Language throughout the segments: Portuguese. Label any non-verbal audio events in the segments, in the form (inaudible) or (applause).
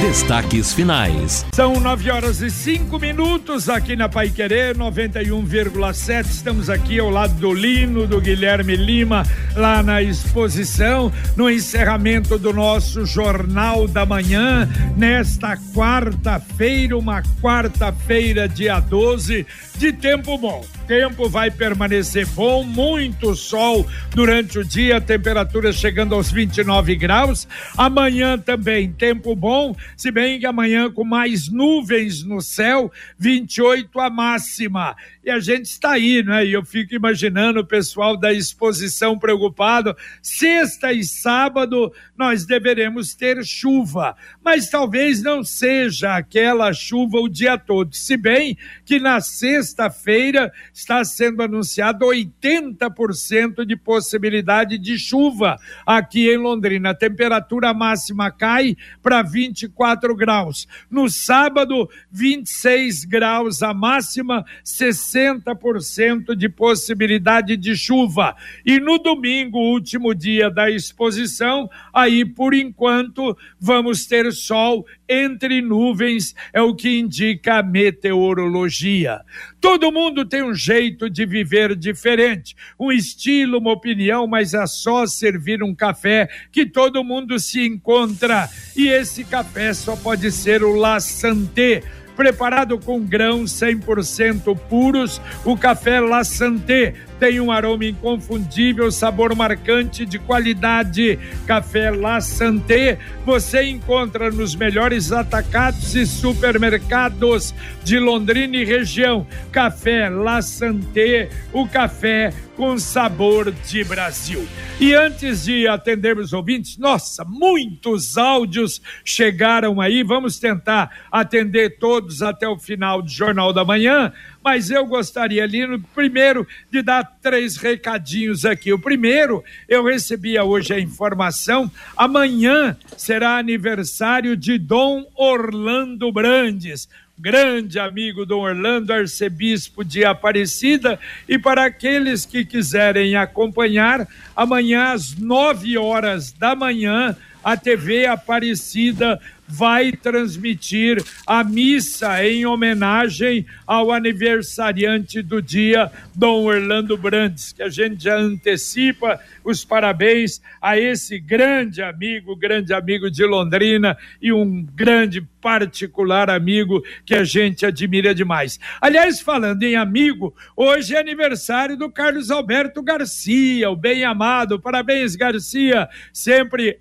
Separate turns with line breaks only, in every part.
Destaques finais.
São nove horas e cinco minutos aqui na Pai Querer 91,7. Estamos aqui ao lado do Lino, do Guilherme Lima, lá na exposição, no encerramento do nosso Jornal da Manhã, nesta quarta-feira, uma quarta-feira, dia 12, de tempo bom tempo vai permanecer bom, muito sol durante o dia, temperatura chegando aos 29 graus. Amanhã também tempo bom, se bem que amanhã com mais nuvens no céu, 28 a máxima. E a gente está aí, né? E eu fico imaginando o pessoal da exposição preocupado. Sexta e sábado nós deveremos ter chuva, mas talvez não seja aquela chuva o dia todo. Se bem que na sexta-feira está sendo anunciado 80% de possibilidade de chuva aqui em Londrina. A temperatura máxima cai para 24 graus. No sábado, 26 graus a máxima, 60 60% de possibilidade de chuva. E no domingo, último dia da exposição, aí por enquanto vamos ter sol entre nuvens, é o que indica a meteorologia. Todo mundo tem um jeito de viver diferente, um estilo, uma opinião, mas é só servir um café que todo mundo se encontra. E esse café só pode ser o La Santé preparado com grãos 100% puros, o café La Santé tem um aroma inconfundível, sabor marcante de qualidade. Café La Santé você encontra nos melhores atacados e supermercados de Londrina e região. Café La Santé, o café com sabor de Brasil. E antes de atendermos os ouvintes, nossa, muitos áudios chegaram aí. Vamos tentar atender todos até o final do Jornal da Manhã mas eu gostaria, Lino, primeiro de dar três recadinhos aqui. O primeiro, eu recebia hoje a informação, amanhã será aniversário de Dom Orlando Brandes grande amigo Dom Orlando, arcebispo de Aparecida, e para aqueles que quiserem acompanhar, amanhã às nove horas da manhã, a TV Aparecida vai transmitir a missa em homenagem ao aniversariante do dia, Dom Orlando Brandes, que a gente já antecipa os parabéns a esse grande amigo, grande amigo de Londrina e um grande particular amigo que a gente admira demais. Aliás, falando em amigo, hoje é aniversário do Carlos Alberto Garcia, o bem amado. Parabéns, Garcia. Sempre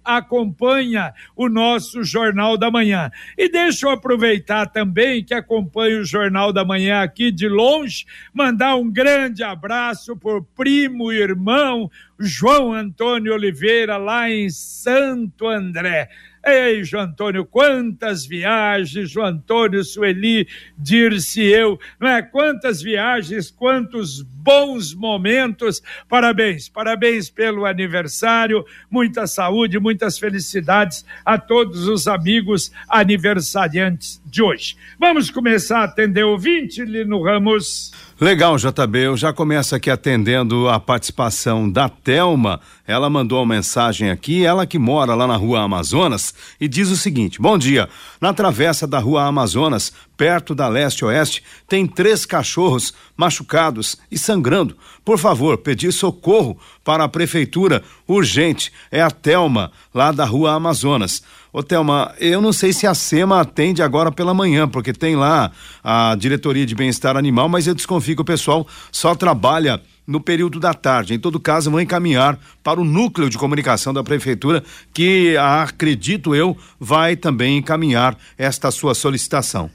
acompanha o nosso Jornal da Manhã. E deixa eu aproveitar também que acompanha o Jornal da Manhã aqui de longe, mandar um grande abraço por primo, irmão, João Antônio Oliveira, lá em Santo André. Ei, João Antônio, quantas viagens, João Antônio, Sueli, dir-se eu, não é? Quantas viagens, quantos bons momentos. Parabéns, parabéns pelo aniversário, muita saúde, muitas felicidades a todos os amigos aniversariantes de hoje. Vamos começar a atender ouvinte, Lino Ramos.
Legal, JB. Eu já começo aqui atendendo a participação da Telma. Ela mandou uma mensagem aqui, ela que mora lá na rua Amazonas, e diz o seguinte: Bom dia. Na travessa da rua Amazonas, perto da leste-oeste, tem três cachorros machucados e sangrando. Por favor, pedir socorro para a prefeitura urgente. É a Telma, lá da rua Amazonas. Ô Thelma, eu não sei se a SEMA atende agora pela manhã, porque tem lá a diretoria de bem-estar animal, mas eu desconfio que o pessoal só trabalha no período da tarde. Em todo caso, vou encaminhar para o núcleo de comunicação da prefeitura, que acredito eu vai também encaminhar esta sua solicitação.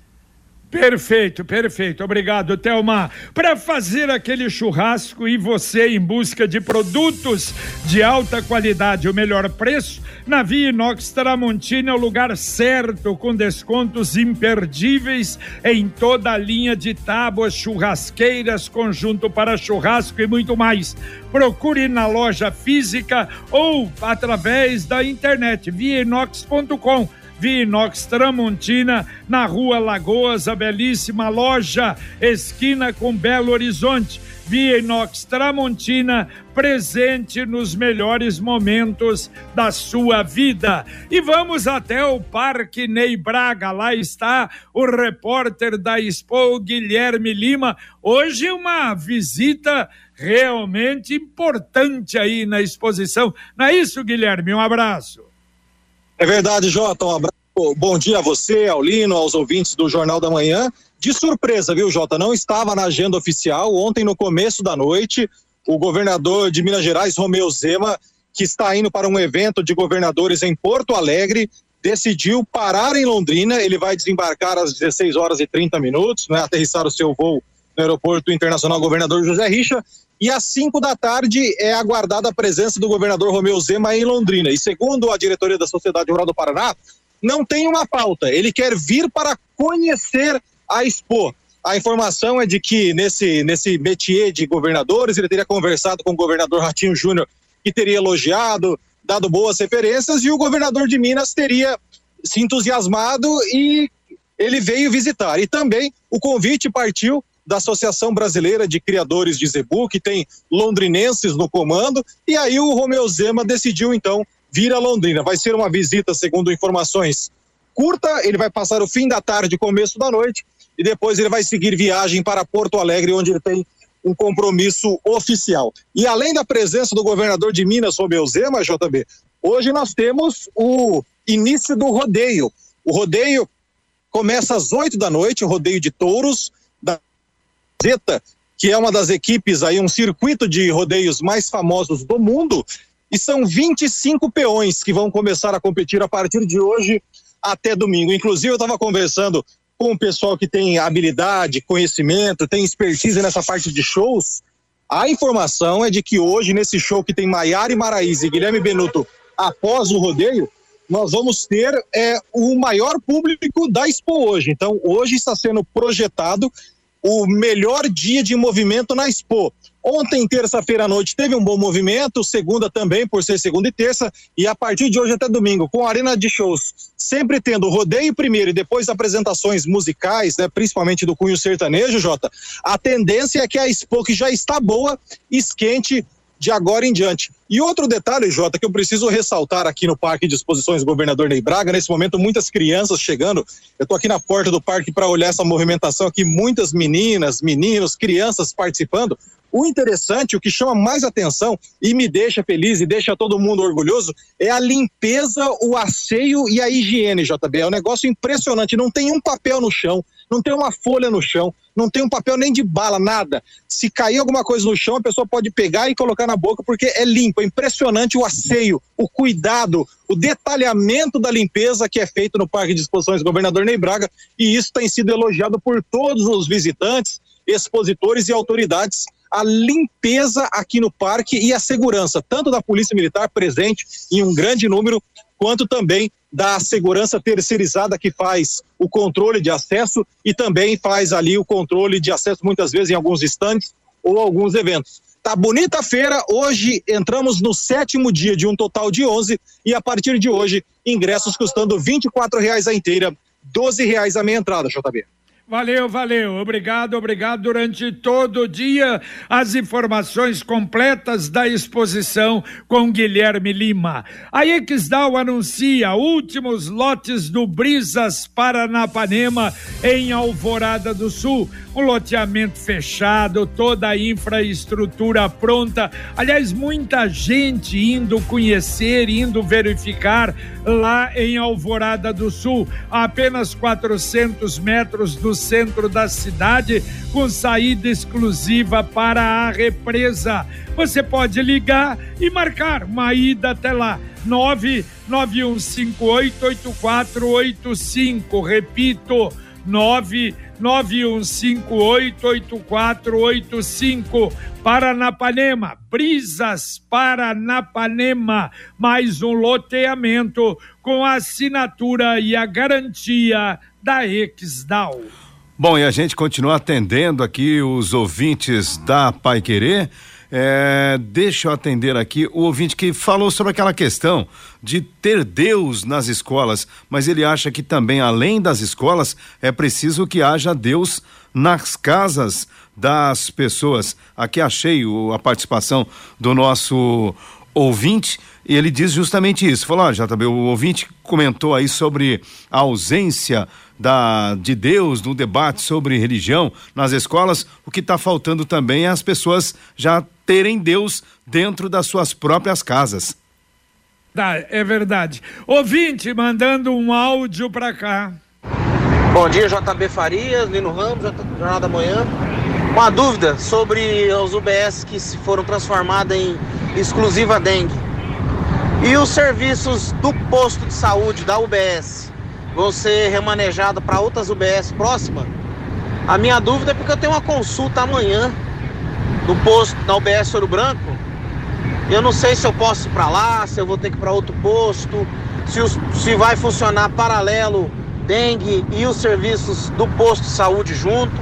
Perfeito, perfeito. Obrigado, Thelma. Para fazer aquele churrasco e você em busca de produtos de alta qualidade, o melhor preço, na Via Inox Tramontina é o lugar certo, com descontos imperdíveis em toda a linha de tábuas, churrasqueiras, conjunto para churrasco e muito mais. Procure na loja física ou através da internet, viainox.com Via Inox Tramontina, na rua Lagoas, a belíssima loja, esquina com Belo Horizonte. Via Inox Tramontina, presente nos melhores momentos da sua vida. E vamos até o Parque Ney Braga, lá está o repórter da Expo, Guilherme Lima. Hoje uma visita realmente importante aí na exposição. Não é isso, Guilherme? Um abraço.
É verdade, Jota. Um abraço. Bom dia a você, ao Lino, aos ouvintes do Jornal da Manhã. De surpresa, viu, Jota? Não estava na agenda oficial. Ontem, no começo da noite, o governador de Minas Gerais, Romeu Zema, que está indo para um evento de governadores em Porto Alegre, decidiu parar em Londrina. Ele vai desembarcar às 16 horas e 30 minutos, né, aterrissar o seu voo no Aeroporto Internacional Governador José Richa. E às 5 da tarde é aguardada a presença do governador Romeu Zema em Londrina. E segundo a diretoria da Sociedade Rural do Paraná, não tem uma pauta. Ele quer vir para conhecer a Expo. A informação é de que nesse, nesse métier de governadores, ele teria conversado com o governador Ratinho Júnior, que teria elogiado, dado boas referências, e o governador de Minas teria se entusiasmado e ele veio visitar. E também o convite partiu da Associação Brasileira de Criadores de Zebu, que tem londrinenses no comando, e aí o Romeu Zema decidiu então vir a Londrina. Vai ser uma visita, segundo informações, curta, ele vai passar o fim da tarde, começo da noite, e depois ele vai seguir viagem para Porto Alegre, onde ele tem um compromisso oficial. E além da presença do governador de Minas, Romeu Zema, JB, hoje nós temos o início do rodeio. O rodeio começa às oito da noite, o rodeio de touros Zeta, que é uma das equipes aí, um circuito de rodeios mais famosos do mundo, e são 25 peões que vão começar a competir a partir de hoje até domingo. Inclusive, eu estava conversando com o pessoal que tem habilidade, conhecimento, tem expertise nessa parte de shows. A informação é de que hoje, nesse show que tem Maiara e Maraíza e Guilherme Benuto após o rodeio, nós vamos ter é, o maior público da Expo hoje. Então, hoje está sendo projetado o melhor dia de movimento na Expo. Ontem, terça-feira à noite, teve um bom movimento, segunda também, por ser segunda e terça, e a partir de hoje até domingo, com a arena de shows, sempre tendo rodeio primeiro e depois apresentações musicais, né, principalmente do cunho sertanejo, Jota, a tendência é que a Expo, que já está boa, esquente de agora em diante. E outro detalhe, Jota, que eu preciso ressaltar aqui no Parque de Exposições Governador Ney Braga, nesse momento muitas crianças chegando. Eu estou aqui na porta do parque para olhar essa movimentação aqui, muitas meninas, meninos, crianças participando. O interessante, o que chama mais atenção e me deixa feliz e deixa todo mundo orgulhoso é a limpeza, o asseio e a higiene, JB. É um negócio impressionante. Não tem um papel no chão, não tem uma folha no chão, não tem um papel nem de bala, nada. Se cair alguma coisa no chão, a pessoa pode pegar e colocar na boca porque é limpo. É impressionante o asseio, o cuidado, o detalhamento da limpeza que é feito no Parque de Exposições Governador Ney Braga e isso tem sido elogiado por todos os visitantes, expositores e autoridades a limpeza aqui no parque e a segurança, tanto da Polícia Militar presente em um grande número, quanto também da segurança terceirizada que faz o controle de acesso e também faz ali o controle de acesso muitas vezes em alguns estantes ou alguns eventos. Tá bonita a feira, hoje entramos no sétimo dia de um total de 11 e a partir de hoje ingressos custando R$ reais a inteira, R$ reais a meia entrada, JB.
Valeu, valeu. Obrigado, obrigado. Durante todo o dia, as informações completas da exposição com Guilherme Lima. A Exdal anuncia últimos lotes do Brisas Paranapanema em Alvorada do Sul. Um loteamento fechado, toda a infraestrutura pronta. Aliás, muita gente indo conhecer, indo verificar lá em Alvorada do Sul, a apenas 400 metros do centro da cidade, com saída exclusiva para a represa. Você pode ligar e marcar uma ida até lá. 991588485. Repito, 991588485. Paranapanema, Brisas Paranapanema, mais um loteamento com assinatura e a garantia da Exdal.
Bom, e a gente continua atendendo aqui os ouvintes da Pai Querer. É, deixa eu atender aqui o ouvinte que falou sobre aquela questão de ter Deus nas escolas, mas ele acha que também, além das escolas, é preciso que haja Deus nas casas das pessoas. Aqui achei o, a participação do nosso ouvinte e ele diz justamente isso. Falou, ó, JB, o ouvinte comentou aí sobre a ausência da, de Deus no debate sobre religião nas escolas. O que está faltando também é as pessoas já terem Deus dentro das suas próprias casas.
Tá, é verdade. Ouvinte mandando um áudio para cá.
Bom dia, JB Farias, Lino Ramos, Jornal da Manhã. Uma dúvida sobre os UBS que se foram transformados em exclusiva dengue. E os serviços do posto de saúde da UBS vão ser remanejados para outras UBS próximas? A minha dúvida é porque eu tenho uma consulta amanhã no posto da UBS Ouro Branco. Eu não sei se eu posso ir para lá, se eu vou ter que ir para outro posto, se, os, se vai funcionar paralelo dengue e os serviços do posto de saúde junto.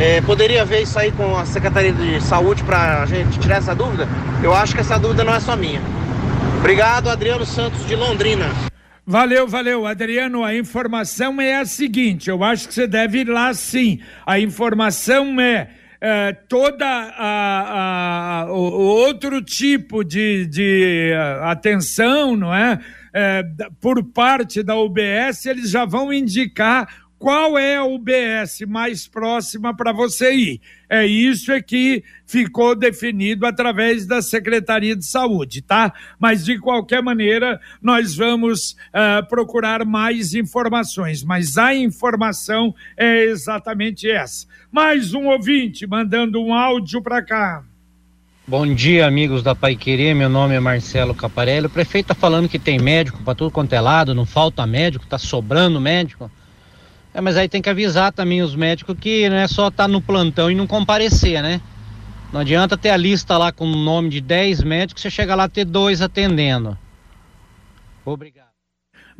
É, poderia ver isso aí com a Secretaria de Saúde para a gente tirar essa dúvida? Eu acho que essa dúvida não é só minha. Obrigado, Adriano Santos de Londrina.
Valeu, valeu, Adriano. A informação é a seguinte: eu acho que você deve ir lá sim. A informação é é, toda a, a, o outro tipo de, de atenção, não é? é? Por parte da UBS, eles já vão indicar qual é a UBS mais próxima para você ir. É isso é que ficou definido através da Secretaria de Saúde, tá? Mas de qualquer maneira, nós vamos uh, procurar mais informações, mas a informação é exatamente essa. Mais um ouvinte mandando um áudio para cá.
Bom dia, amigos da Pai Querer. Meu nome é Marcelo Caparelli. O prefeito tá falando que tem médico para tudo quanto é lado, não falta médico, tá sobrando médico. É, mas aí tem que avisar também os médicos que não é só estar tá no plantão e não comparecer, né? Não adianta ter a lista lá com o nome de 10 médicos, você chega lá ter dois atendendo. Obrigado.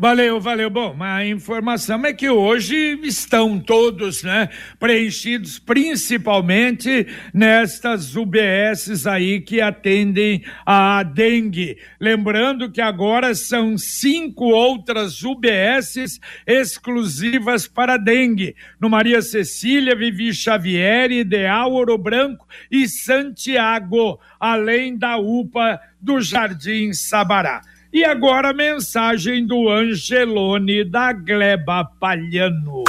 Valeu, valeu. Bom, a informação é que hoje estão todos, né, preenchidos, principalmente nestas UBSs aí que atendem a dengue. Lembrando que agora são cinco outras UBSs exclusivas para dengue. No Maria Cecília, Vivi Xavier, Ideal, Ouro Branco e Santiago, além da UPA do Jardim Sabará. E agora a mensagem do Angelone da Gleba Palhano.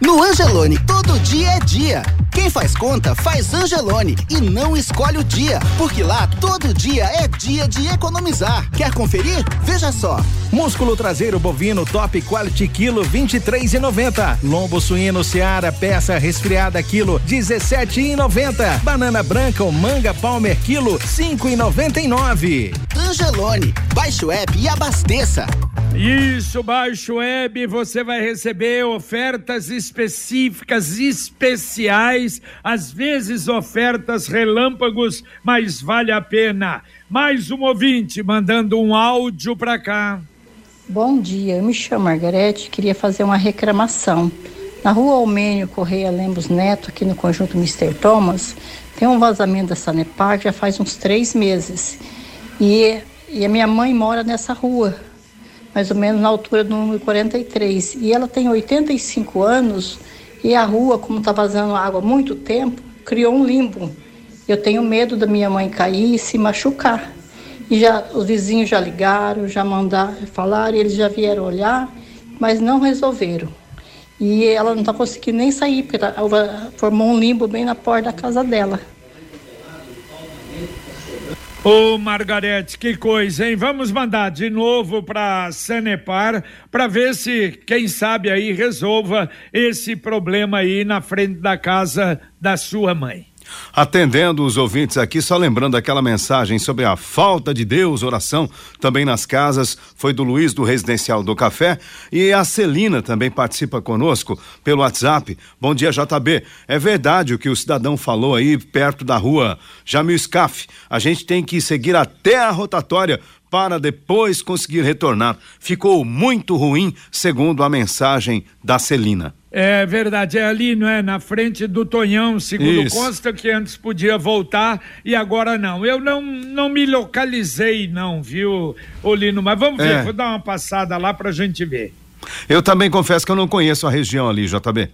No Angelone, todo dia é dia. Quem faz conta, faz Angelone e não escolhe o dia, porque lá todo dia é dia de economizar. Quer conferir? Veja só.
Músculo traseiro bovino top quality quilo 23,90. Lombo suíno Seara peça resfriada quilo 17,90. Banana branca ou manga Palmer quilo 5,99.
Angelone, baixe o app e abasteça.
Isso, baixe o web, você vai receber ofertas específicas, especiais, às vezes ofertas relâmpagos, mas vale a pena. Mais um ouvinte mandando um áudio para cá.
Bom dia, eu me chamo Margarete, queria fazer uma reclamação. Na rua Almênio Correia Lemos Neto, aqui no conjunto Mr. Thomas, tem um vazamento da Sanepar já faz uns três meses. E, e a minha mãe mora nessa rua mais ou menos na altura do número 43. E ela tem 85 anos e a rua, como está vazando água há muito tempo, criou um limbo. Eu tenho medo da minha mãe cair e se machucar. E já os vizinhos já ligaram, já mandaram, falaram, eles já vieram olhar, mas não resolveram. E ela não está conseguindo nem sair, porque ela formou um limbo bem na porta da casa dela.
Ô, Margarete, que coisa, hein? Vamos mandar de novo para Sanepar para ver se, quem sabe aí, resolva esse problema aí na frente da casa da sua mãe.
Atendendo os ouvintes aqui, só lembrando aquela mensagem sobre a falta de Deus, oração também nas casas, foi do Luiz do Residencial do Café e a Celina também participa conosco pelo WhatsApp. Bom dia, JB. É verdade o que o cidadão falou aí perto da rua Jamil Scaf. A gente tem que seguir até a rotatória para depois conseguir retornar. Ficou muito ruim, segundo a mensagem da Celina.
É verdade, é ali, não é? Na frente do Tonhão, segundo
Isso.
consta que antes podia voltar e agora não. Eu não, não me localizei, não, viu, Olino? Mas vamos ver,
É.
vou dar uma passada lá pra gente ver.
Eu também confesso que eu não conheço a região ali, JB.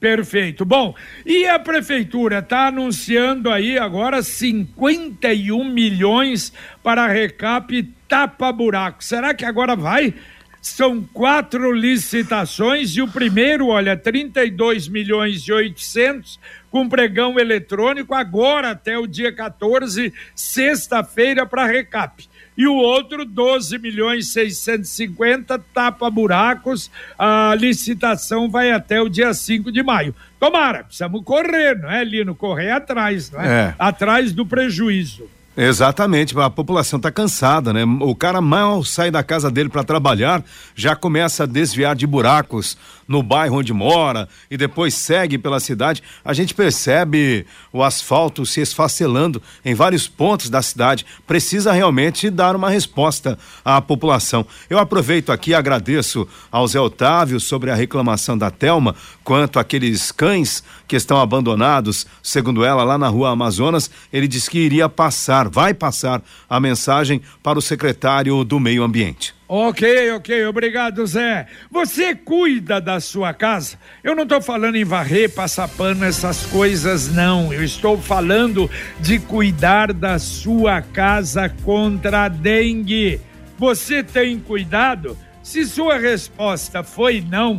Perfeito. Bom, e a prefeitura está anunciando aí agora 51 milhões para a recap tapa-buraco. Será que agora vai? São quatro licitações e o primeiro, olha, 32 milhões e 800 com pregão eletrônico agora até o dia 14, sexta-feira para recap e o outro 12 milhões 650 tapa buracos. A licitação vai até o dia 5 de maio. Tomara, precisamos correr, não é, Lino? Correr atrás, não é?
É.
Atrás do prejuízo.
Exatamente, a população está cansada, né? O cara mal sai da casa dele para trabalhar, já começa a desviar de buracos no bairro onde mora e depois segue pela cidade. A gente percebe o asfalto se esfacelando em vários pontos da cidade. Precisa realmente dar uma resposta à população. Eu aproveito aqui e agradeço ao Zé Otávio sobre a reclamação da Telma quanto àqueles cães que estão abandonados, segundo ela, lá na rua Amazonas. Ele disse que iria passar, vai passar a mensagem para o secretário do Meio Ambiente.
Ok, ok, obrigado, Zé. Você cuida da sua casa? Eu não estou falando em varrer, passar pano, essas coisas, não. Eu estou falando de cuidar da sua casa contra a dengue. Você tem cuidado? Se sua resposta foi não,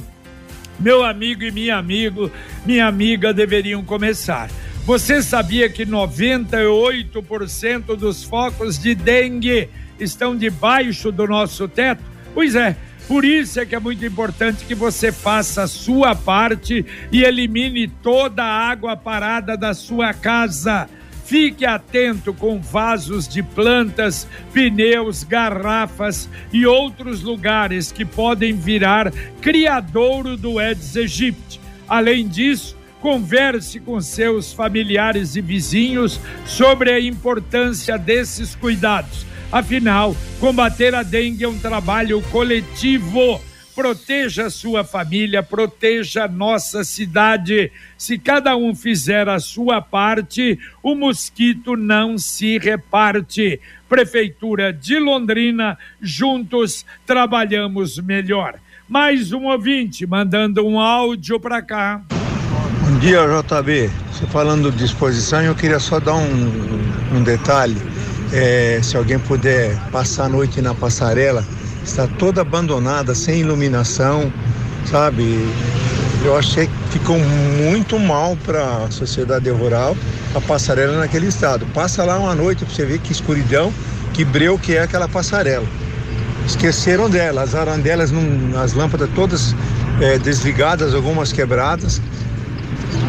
meu amigo e minha amigo, minha amiga deveriam começar. Você sabia que 98% dos focos de dengue estão debaixo do nosso teto? Pois é, por isso é que é muito importante que você faça a sua parte e elimine toda a água parada da sua casa. Fique atento com vasos de plantas, pneus, garrafas e outros lugares que podem virar criadouro do Aedes aegypti. Além disso, converse com seus familiares e vizinhos sobre a importância desses cuidados. Afinal, combater a dengue é um trabalho coletivo. Proteja sua família, proteja nossa cidade. Se cada um fizer a sua parte, o mosquito não se reparte. Prefeitura de Londrina, juntos trabalhamos melhor. Mais um ouvinte mandando um áudio para cá.
Bom dia, JB. Você falando de disposição, eu queria só dar um, um detalhe. É, se alguém puder passar a noite na passarela, está toda abandonada, sem iluminação, sabe? Eu achei que ficou muito mal para a sociedade rural a passarela naquele estado. Passa lá uma noite para você ver que escuridão, que breu que é aquela passarela. Esqueceram dela, as arandelas, as lâmpadas todas é, desligadas, algumas quebradas.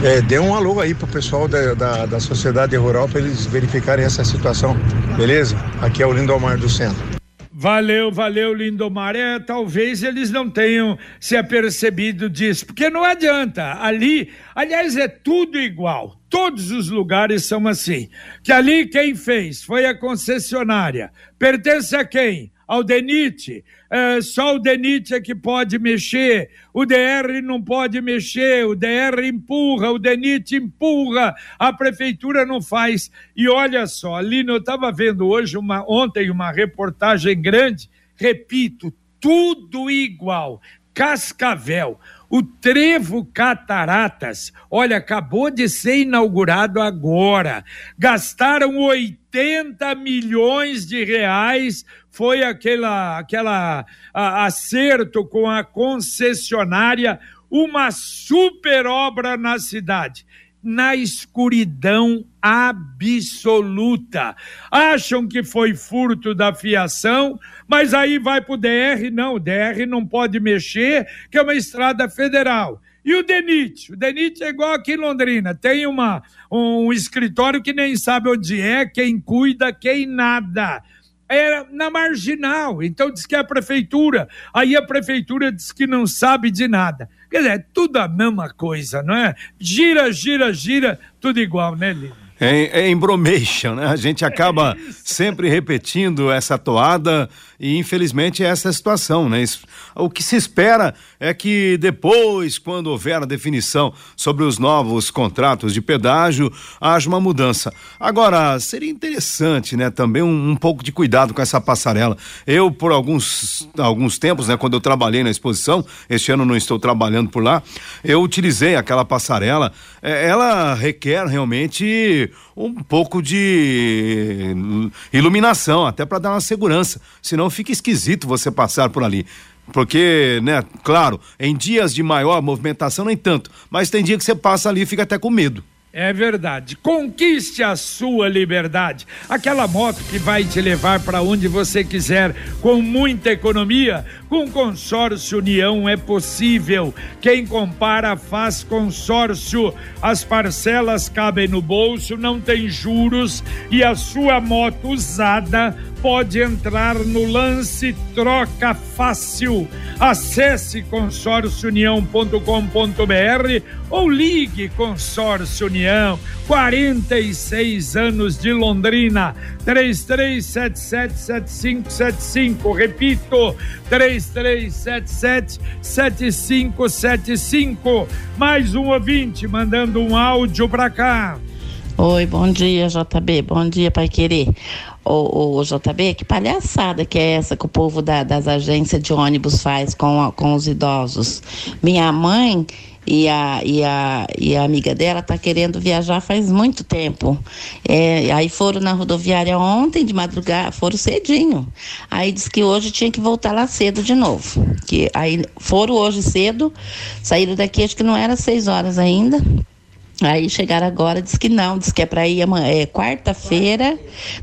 É, dê um alô aí pro pessoal da, da, da sociedade rural para eles verificarem essa situação, beleza? Aqui é o Lindomar do Centro.
Valeu, valeu, Lindomar. É, talvez eles não tenham se apercebido disso, porque não adianta. Ali, aliás, é tudo igual. Todos os lugares são assim. Que ali quem fez foi a concessionária. Pertence a quem? Ao DENIT. É, só o DENIT é que pode mexer. O DR não pode mexer. O DR empurra, o DENIT empurra. A prefeitura não faz. E olha só, ali eu estava vendo hoje, uma, ontem, uma reportagem grande. Repito, tudo igual. Cascavel. O Trevo Cataratas, olha, acabou de ser inaugurado agora. Gastaram 80 milhões de reais, foi aquela, aquela a, acerto com a concessionária, uma super obra na cidade na escuridão absoluta. Acham que foi furto da fiação, mas aí vai para o DR, não, o DR não pode mexer, que é uma estrada federal. E o DENIT? O DENIT é igual aqui em Londrina, tem uma, um escritório que nem sabe onde é, quem cuida, quem nada era na marginal. Então diz que é a prefeitura. Aí a prefeitura diz que não sabe de nada. Quer dizer, é tudo a mesma coisa, não é? Gira, gira, gira, tudo igual, né, Lino?
É, é embromation, né? A gente acaba (laughs) sempre repetindo essa toada e infelizmente essa é a situação, né? O que se espera é que depois, quando houver a definição sobre os novos contratos de pedágio, haja uma mudança. Agora, seria interessante, né, também um, um pouco de cuidado com essa passarela. Eu, por alguns, alguns tempos, né, quando eu trabalhei na exposição, este ano não estou trabalhando por lá, eu utilizei aquela passarela. É, ela requer realmente um pouco de iluminação, até para dar uma segurança. Senão fica esquisito você passar por ali. Porque, né, claro, em dias de maior movimentação nem tanto, mas tem dia que você passa ali e fica até com medo.
É verdade. Conquiste a sua liberdade. Aquela moto que vai te levar para onde você quiser com muita economia. Com consórcio União é possível. Quem compara faz consórcio. As parcelas cabem no bolso, não tem juros e a sua moto usada pode entrar no lance troca fácil. Acesse consórciounião.com.br ou ligue Consórcio União. 46 anos de Londrina. 33777575. Repito, 33777575. Mais um ouvinte mandando um áudio para cá.
Oi, bom dia, JB. Bom dia, Pai Querer. Ô, ô, JB, que palhaçada que é essa que o povo da, das agências de ônibus faz com, com os idosos? Minha mãe e a, e a, e a amiga dela tá querendo viajar faz muito tempo. É, aí foram na rodoviária ontem, de madrugada, foram cedinho. Aí disse que hoje tinha que voltar lá cedo de novo. Que, aí foram hoje cedo, saíram daqui, acho que não era seis horas ainda. Aí chegaram agora, diz que não, diz que é para ir é quarta-feira,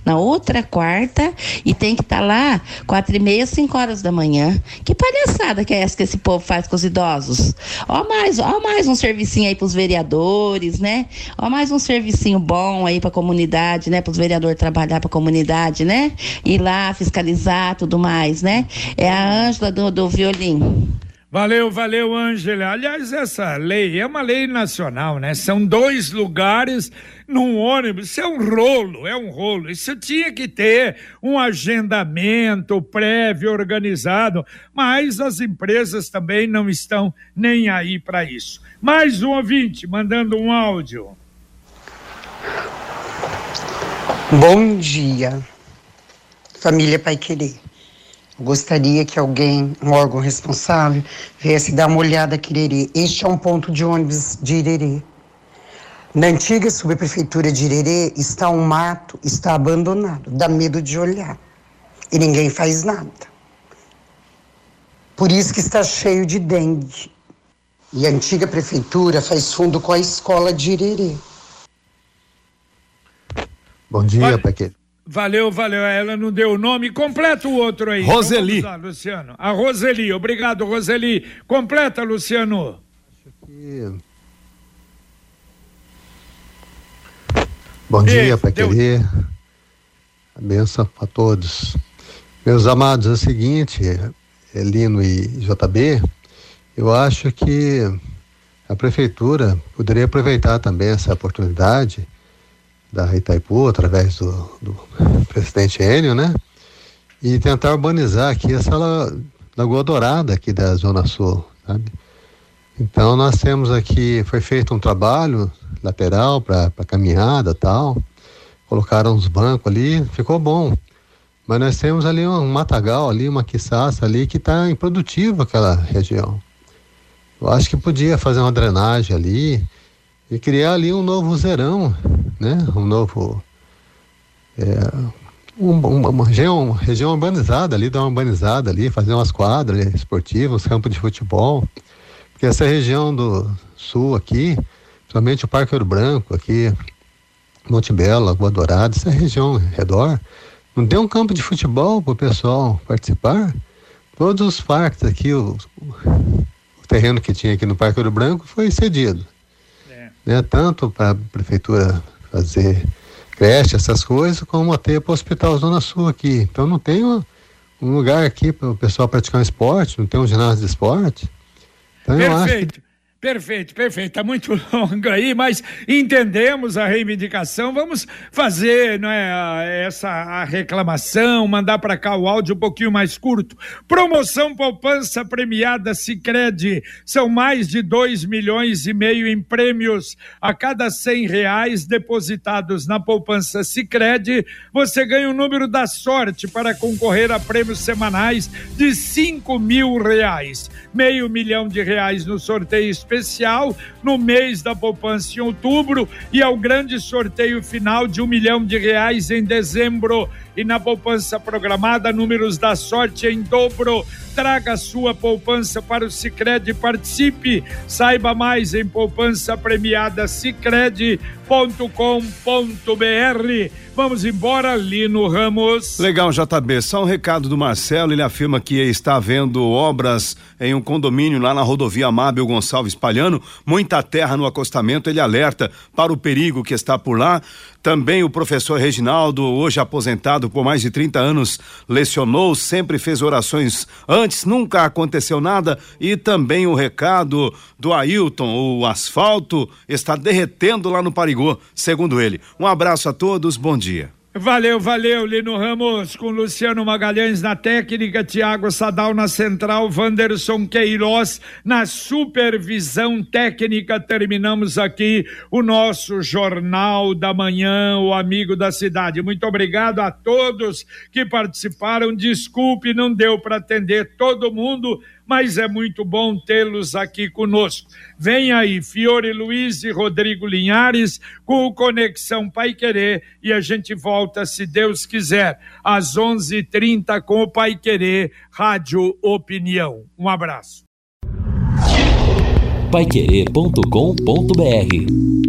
na outra quarta, e tem que estar tá lá quatro e meia, cinco horas da manhã. Que palhaçada que é essa que esse povo faz com os idosos? Ó mais, ó mais um servicinho aí pros vereadores, né? Ó mais um servicinho bom aí pra comunidade, né? Pros vereadores trabalhar pra comunidade, né? Ir lá fiscalizar, tudo mais, né? É a Ângela do, do violino.
Valeu, valeu, Ângela. Aliás, essa lei é uma lei nacional, né? São dois lugares num ônibus. Isso é um rolo, é um rolo. Isso tinha que ter um agendamento prévio, organizado, mas as empresas também não estão nem aí para isso. Mais um ouvinte mandando um áudio.
Bom dia, família Pai Querer. Gostaria que alguém, um órgão responsável, viesse dar uma olhada aqui, Irerê. Este é um ponto de ônibus de Irerê. Na antiga subprefeitura de Irerê está um mato, está abandonado, dá medo de olhar. E ninguém faz nada. Por isso que está cheio de dengue. E a antiga prefeitura faz fundo com a escola de Irerê.
Bom dia, Paquete.
Valeu, valeu. Ela não deu o nome. Completa o outro aí.
Roseli.
Então, lá, Luciano. A Roseli. Obrigado, Roseli. Completa, Luciano.
Bom dia, Pai Querer. A benção a todos. Meus amados, é o seguinte, Elino e JB, eu acho que a prefeitura poderia aproveitar também essa oportunidade da Itaipu, através do, do presidente Enio, né? E tentar urbanizar aqui essa Lagoa Dourada aqui da Zona Sul, sabe? Então nós temos aqui, foi feito um trabalho lateral para caminhada tal, colocaram uns bancos ali, ficou bom. Mas nós temos ali um matagal ali, uma quiçaça ali que está improdutiva aquela região. Eu acho que podia fazer uma drenagem ali e criar ali um novo zerão, né? Um novo é, um, uma, uma, região, região urbanizada ali, dar uma urbanizada ali, fazer umas quadras esportivas, campos de futebol. Porque essa região do sul aqui, principalmente o Parque Ouro Branco aqui, Monte Belo, Lagoa Dourada, essa região ao redor, não tem um campo de futebol para o pessoal participar. Todos os parques aqui, o, o terreno que tinha aqui no Parque Ouro Branco foi cedido. Né? Tanto para a prefeitura fazer creche, essas coisas, como até para o Hospital Zona Sul aqui. Então não tem um, um lugar aqui para o pessoal praticar um esporte, não tem um ginásio de esporte. Então
Perfeito. Perfeito, perfeito. Está muito (laughs) longo aí, mas entendemos a reivindicação. Vamos fazer não é, essa reclamação, mandar para cá o áudio um pouquinho mais curto. Promoção poupança premiada Sicredi São mais de dois milhões e meio em prêmios. A cada cem reais depositados na poupança Sicredi você ganha o número da sorte para concorrer a prêmios semanais de cinco mil reais. Meio milhão de reais no sorteio especial no mês da poupança em outubro e ao grande sorteio final de um milhão de reais em dezembro. E na poupança programada, números da sorte em dobro. Traga sua poupança para o Cicred e participe. Saiba mais em poupança premiada cicred.com.br. Vamos embora, Lino Ramos.
Legal, JB. Só um recado do Marcelo. Ele afirma que está havendo obras em um condomínio lá na rodovia Amável Gonçalves Palhano. Muita terra no acostamento. Ele alerta para o perigo que está por lá. Também o professor Reginaldo, hoje aposentado por mais de 30 anos, lecionou, sempre fez orações antes, nunca aconteceu nada. E também o recado do Ailton: o asfalto está derretendo lá no Parigô, segundo ele. Um abraço a todos, bom dia.
Valeu, valeu, Lino Ramos, com Luciano Magalhães na técnica, Tiago Sadal na central, Wanderson Queiroz na supervisão técnica. Terminamos aqui o nosso Jornal da Manhã, o Amigo da Cidade. Muito obrigado a todos que participaram. Desculpe, não deu para atender todo mundo mas é muito bom tê-los aqui conosco. Vem aí Fiore Luiz e Rodrigo Linhares com o Conexão Pai Querer e a gente volta, se Deus quiser, às 11:30 com o Pai Querer Rádio Opinião. Um abraço.
Paiquerê.com.br